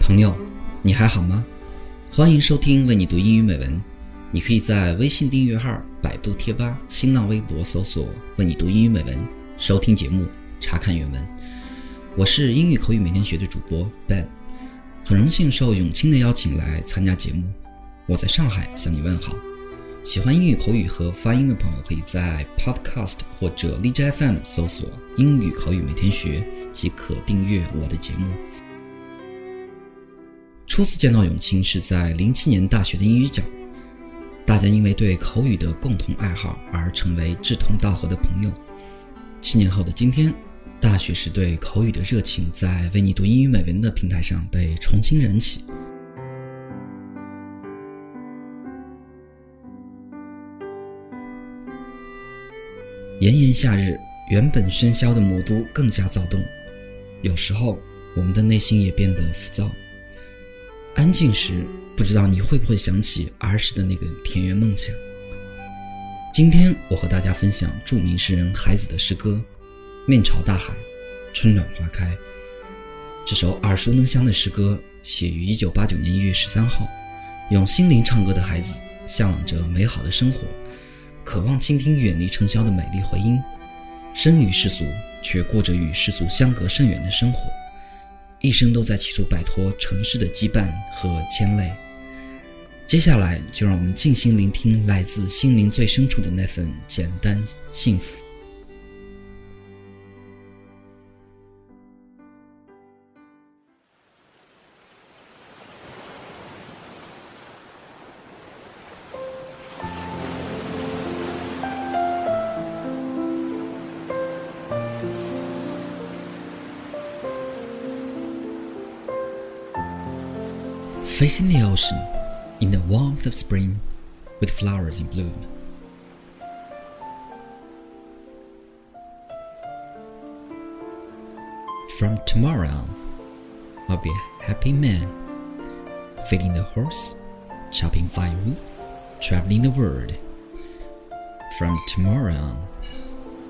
朋友你还好吗？欢迎收听为你读英语美文。你可以在微信订阅号百度贴吧新浪微博搜索为你读英语美文收听节目查看原文。我是英语口语每天学的主播 ben 很荣幸受永清的邀请来参加节目。我在上海向你问好。喜欢英语口语和发音的朋友，可以在 Podcast 或者荔枝 FM 搜索“英语口语每天学”即可订阅我的节目。初次见到永清是在零七年大学的英语角，大家因为对口语的共同爱好而成为志同道合的朋友。七年后的今天，大学时对口语的热情在为你读英语美文的平台上被重新燃起。炎炎夏日，原本喧嚣的魔都更加躁动。有时候，我们的内心也变得浮躁。安静时，不知道你会不会想起儿时的那个田园梦想。今天，我和大家分享著名诗人海子的诗歌《面朝大海，春暖花开》。这首耳熟能详的诗歌写于1989年1月13号，用心灵唱歌的孩子，向往着美好的生活。渴望倾听远离尘嚣的美丽回音，生于世俗，却过着与世俗相隔甚远的生活，一生都在企图摆脱尘世的羁绊和牵累。接下来，就让我们静心聆听来自心灵最深处的那份简单幸福。Facing the ocean, in the warmth of spring, with flowers in bloom. From tomorrow on, I'll be a happy man, feeding the horse, chopping firewood, traveling the world. From tomorrow on,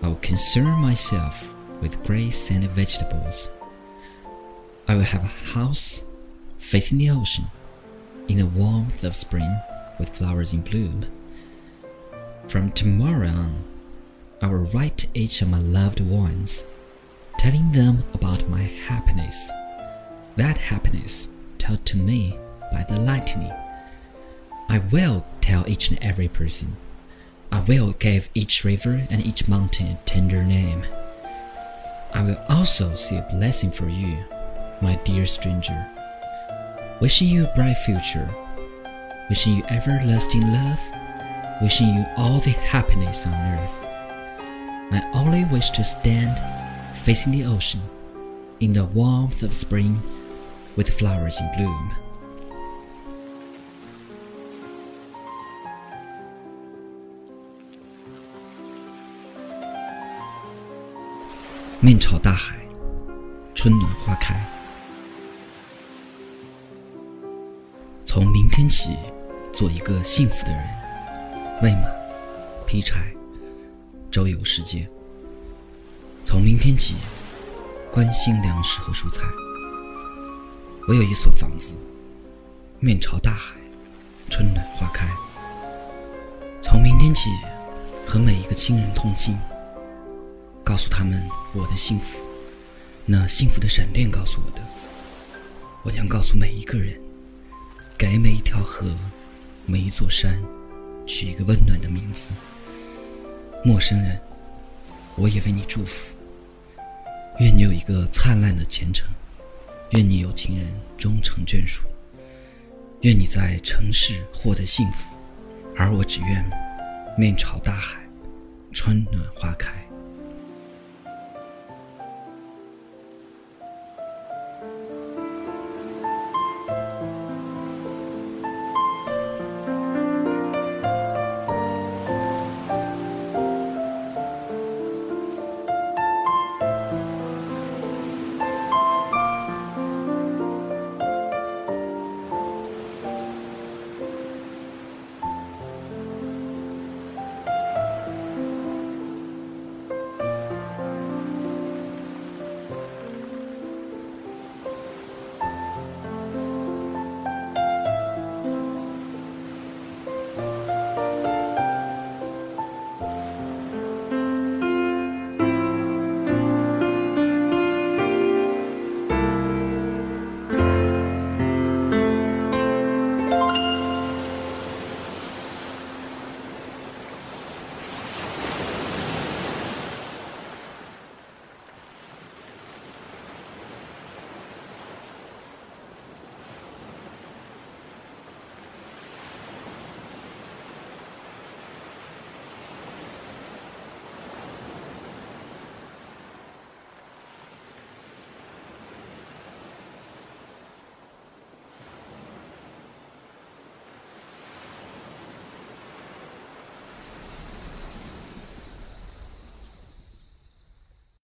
I will concern myself with grace and vegetables. I will have a house facing the ocean in the warmth of spring with flowers in bloom. From tomorrow on, I will write to each of my loved ones, telling them about my happiness. That happiness told to me by the lightning. I will tell each and every person. I will give each river and each mountain a tender name. I will also see a blessing for you, my dear stranger. Wishing you a bright future. Wishing you everlasting love. Wishing you all the happiness on earth. I only wish to stand facing the ocean in the warmth of spring with flowers in bloom. 面朝大海，春暖花开。 从明天起，做一个幸福的人。喂马，劈柴，周游世界。从明天起，关心粮食和蔬菜。我有一所房子，面朝大海，春暖花开。从明天起，和每一个亲人通信，告诉他们我的幸福。那幸福的闪电告诉我的，我将告诉每一个人。给每一条河、每一座山取一个温暖的名字。陌生人，我也为你祝福。愿你有一个灿烂的前程，愿你有情人终成眷属，愿你在城市获得幸福，而我只愿面朝大海，春暖花开。